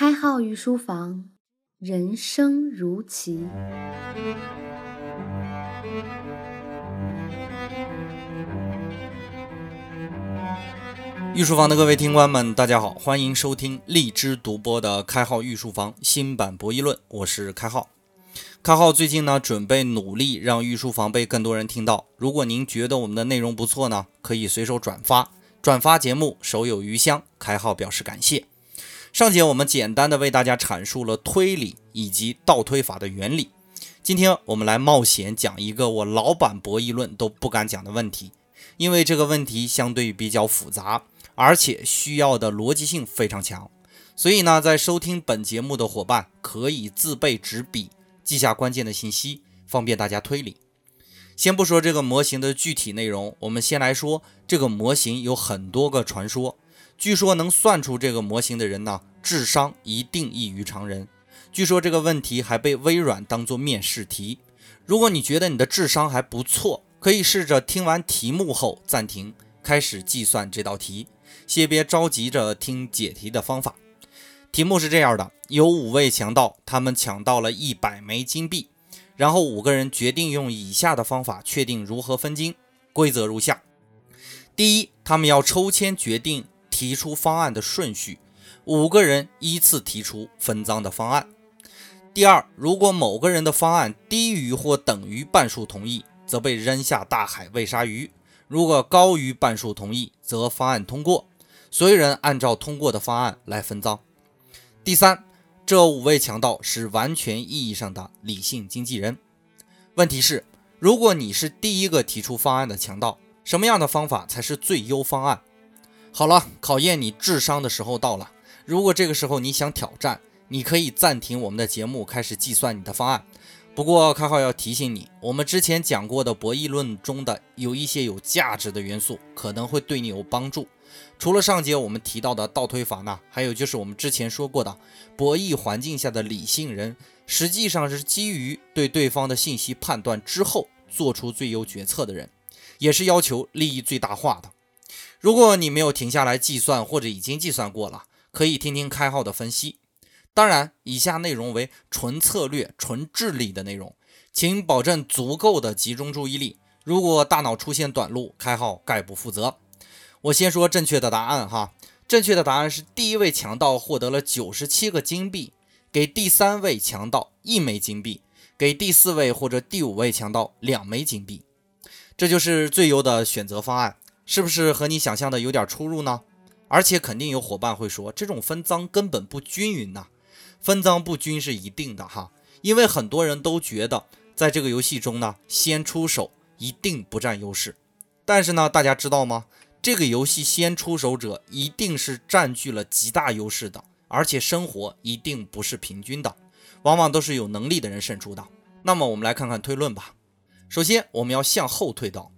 开号御书房，人生如棋。御书房的各位听官们，大家好，欢迎收听荔枝独播的《开号御书房》新版博弈论，我是开号。开号最近呢，准备努力让御书房被更多人听到。如果您觉得我们的内容不错呢，可以随手转发，转发节目手有余香。开号表示感谢。上节我们简单的为大家阐述了推理以及倒推法的原理。今天我们来冒险讲一个我老版博弈论都不敢讲的问题，因为这个问题相对比较复杂。而且需要的逻辑性非常强，所以呢，在收听本节目的伙伴可以自备纸笔，记下关键的信息，方便大家推理。先不说这个模型的具体内容，我们先来说这个模型有很多个传说。据说能算出这个模型的人呢，智商一定异于常人。据说这个问题还被微软当做面试题。如果你觉得你的智商还不错，可以试着听完题目后暂停，开始计算这道题。先别着急着听解题的方法。题目是这样的：有五位强盗，他们抢到了一百枚金币，然后五个人决定用以下的方法确定如何分金。规则如下：第一，他们要抽签决定提出方案的顺序，五个人依次提出分赃的方案。第二，如果某个人的方案低于或等于半数同意，则被扔下大海喂鲨鱼；如果高于半数同意，则方案通过。所有人按照通过的方案来分赃。第三，这五位强盗是完全意义上的理性经纪人。问题是，如果你是第一个提出方案的强盗，什么样的方法才是最优方案？好了，考验你智商的时候到了。如果这个时候你想挑战，你可以暂停我们的节目，开始计算你的方案。不过开号要提醒你，我们之前讲过的博弈论中的有一些有价值的元素，可能会对你有帮助。除了上节我们提到的倒推法呢，还有就是我们之前说过的博弈环境下的理性人，实际上是基于对对方的信息判断之后做出最优决策的人，也是要求利益最大化的。如果你没有停下来计算，或者已经计算过了，可以听听开号的分析。当然，以下内容为纯策略、纯智力的内容，请保证足够的集中注意力。如果大脑出现短路，开号概不负责。我先说正确的答案哈，正确的答案是第一位强盗获得了九十七个金币，给第三位强盗一枚金币，给第四位或者第五位强盗两枚金币，这就是最优的选择方案，是不是和你想象的有点出入呢？而且肯定有伙伴会说，这种分赃根本不均匀呐，分赃不均是一定的哈，因为很多人都觉得在这个游戏中呢，先出手一定不占优势，但是呢，大家知道吗？这个游戏先出手者一定是占据了极大优势的，而且生活一定不是平均的，往往都是有能力的人胜出的。那么我们来看看推论吧。首先，我们要向后推导，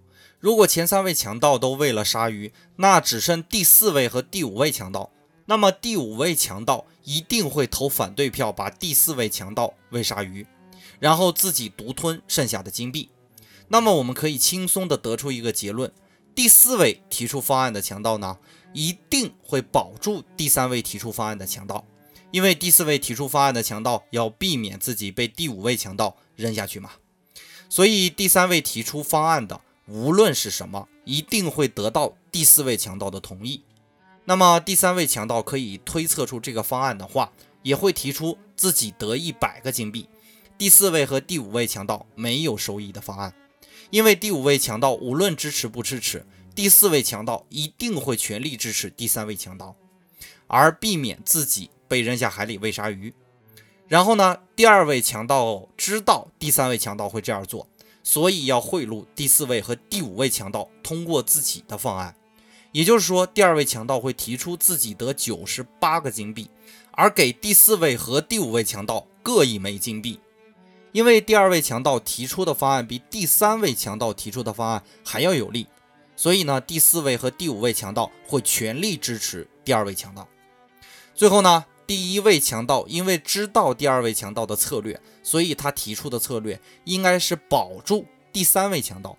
如果前三位强盗都喂了鲨鱼，那只剩第四位和第五位强盗，那么第五位强盗一定会投反对票，把第四位强盗喂鲨鱼，然后自己独吞剩下的金币。那么我们可以轻松地得出一个结论。第四位提出方案的强盗呢，一定会保住第三位提出方案的强盗，因为第四位提出方案的强盗要避免自己被第五位强盗扔下去嘛。所以第三位提出方案的，无论是什么，一定会得到第四位强盗的同意。那么第三位强盗可以推测出这个方案的话，也会提出自己得一百个金币。第四位和第五位强盗没有收益的方案。因为第五位强盗无论支持不支持，第四位强盗一定会全力支持第三位强盗，而避免自己被扔下海里喂鲨鱼。然后呢，第二位强盗知道第三位强盗会这样做，所以要贿赂第四位和第五位强盗通过自己的方案。也就是说，第二位强盗会提出自己得九十八个金币，而给第四位和第五位强盗各一枚金币。因为第二位强盗提出的方案比第三位强盗提出的方案还要有利，所以呢，第四位和第五位强盗会全力支持第二位强盗。最后呢，第一位强盗因为知道第二位强盗的策略，所以他提出的策略应该是保住第三位强盗。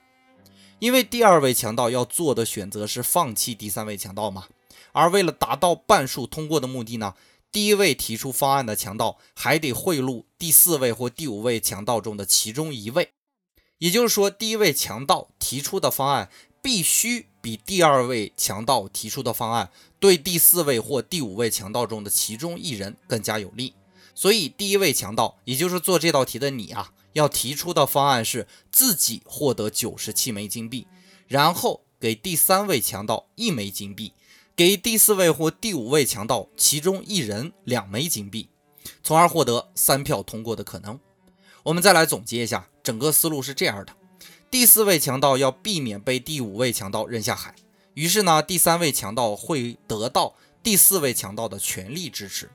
因为第二位强盗要做的选择是放弃第三位强盗嘛，而为了达到半数通过的目的呢，第一位提出方案的强盗还得贿赂第四位或第五位强盗中的其中一位。也就是说，第一位强盗提出的方案必须比第二位强盗提出的方案对第四位或第五位强盗中的其中一人更加有利。所以，第一位强盗，也就是做这道题的你啊，要提出的方案是自己获得九十七枚金币，然后给第三位强盗一枚金币，给第四位或第五位强盗其中一人两枚金币，从而获得三票通过的可能。我们再来总结一下，整个思路是这样的：第四位强盗要避免被第五位强盗扔下海，于是呢，第三位强盗会得到第四位强盗的全力支持。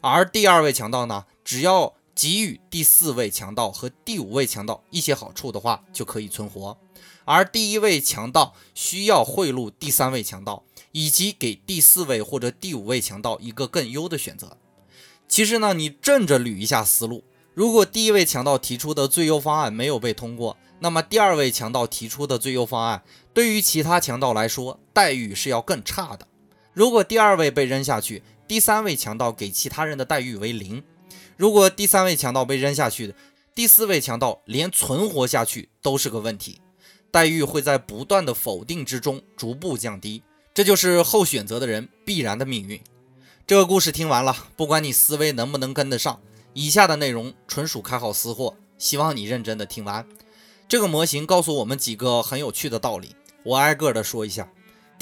而第二位强盗呢，只要给予第四位强盗和第五位强盗一些好处的话，就可以存活。而第一位强盗需要贿赂第三位强盗，以及给第四位或者第五位强盗一个更优的选择。其实呢，你正着捋一下思路，如果第一位强盗提出的最优方案没有被通过，那么第二位强盗提出的最优方案对于其他强盗来说待遇是要更差的。如果第二位被扔下去，第三位强盗给其他人的待遇为零。如果第三位强盗被扔下去，第四位强盗连存活下去都是个问题，待遇会在不断的否定之中逐步降低。这就是后选择的人必然的命运。这个故事听完了，不管你思维能不能跟得上，以下的内容纯属开好私货，希望你认真的听完。这个模型告诉我们几个很有趣的道理，我挨个的说一下。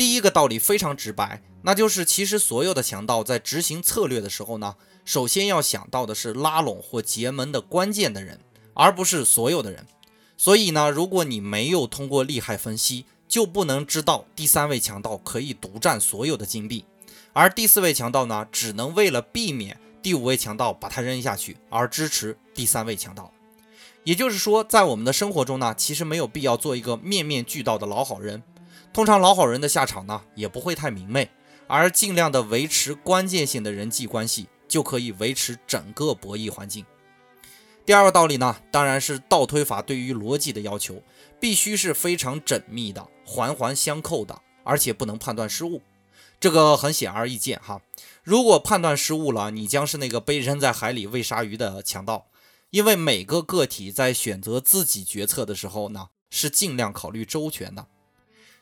第一个道理非常直白。那就是其实所有的强盗在执行策略的时候呢，首先要想到的是拉拢或结盟的关键的人，而不是所有的人。所以呢，如果你没有通过利害分析，就不能知道第三位强盗可以独占所有的金币，而第四位强盗呢，只能为了避免第五位强盗把他扔下去而支持第三位强盗。也就是说，在我们的生活中呢，其实没有必要做一个面面俱到的老好人。通常老好人的下场呢，也不会太明媚。而尽量的维持关键性的人际关系，就可以维持整个博弈环境。第二个道理呢，当然是倒推法对于逻辑的要求，必须是非常缜密的、环环相扣的，而且不能判断失误。这个很显而易见哈，如果判断失误了，你将是那个被扔在海里喂鲨鱼的强盗。因为每个个体在选择自己决策的时候呢，是尽量考虑周全的。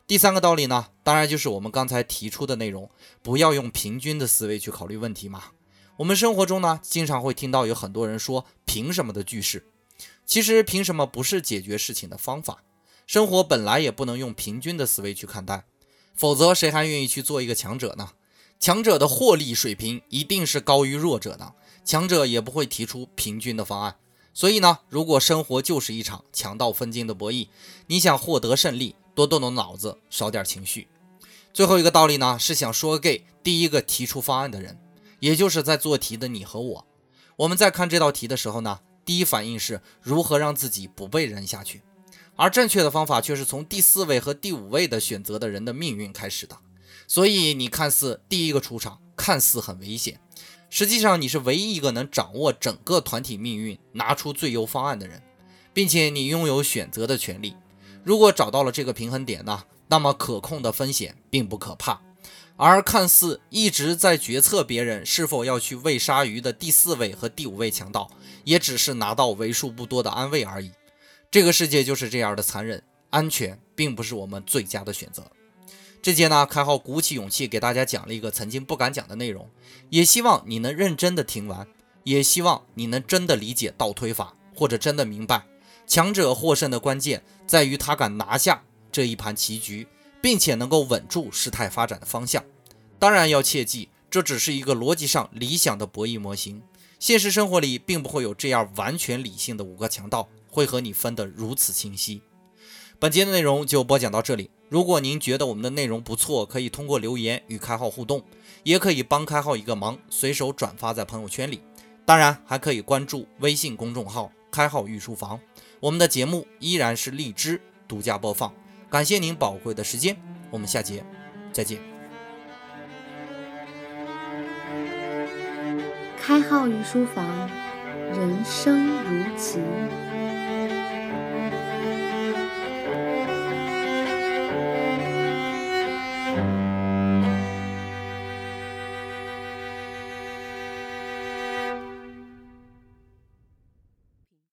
第三个道理呢，当然就是我们刚才提出的内容，不要用平均的思维去考虑问题嘛。我们生活中呢，经常会听到有很多人说“凭什么”的句式，其实“凭什么”不是解决事情的方法。生活本来也不能用平均的思维去看待，否则谁还愿意去做一个强者呢？强者的获利水平一定是高于弱者的，强者也不会提出平均的方案。所以呢，如果生活就是一场强盗分金的博弈，你想获得胜利？多动动脑子，少点情绪。最后一个道理呢，是想说给第一个提出方案的人，也就是在做题的你和我。我们在看这道题的时候呢，第一反应是如何让自己不被扔下去，而正确的方法却是从第四位和第五位的选择的人的命运开始的。所以你看似第一个出场，看似很危险，实际上你是唯一一个能掌握整个团体命运、拿出最优方案的人，并且你拥有选择的权利。如果找到了这个平衡点呢，那么可控的风险并不可怕，而看似一直在决策别人是否要去喂鲨鱼的第四位和第五位强盗，也只是拿到为数不多的安慰而已。这个世界就是这样的残忍，安全并不是我们最佳的选择。这节呢，开浩鼓起勇气给大家讲了一个曾经不敢讲的内容，也希望你能认真的听完，也希望你能真的理解倒推法，或者真的明白。强者获胜的关键在于他敢拿下这一盘棋局，并且能够稳住事态发展的方向。当然要切记，这只是一个逻辑上理想的博弈模型。现实生活里并不会有这样完全理性的五个强盗会和你分得如此清晰。本节的内容就播讲到这里。如果您觉得我们的内容不错，可以通过留言与开号互动，也可以帮开号一个忙，随手转发在朋友圈里。当然还可以关注微信公众号“开号御书房”。我们的节目依然是荔枝独家播放，感谢您宝贵的时间，我们下节再见。开号御书房，人生如棋。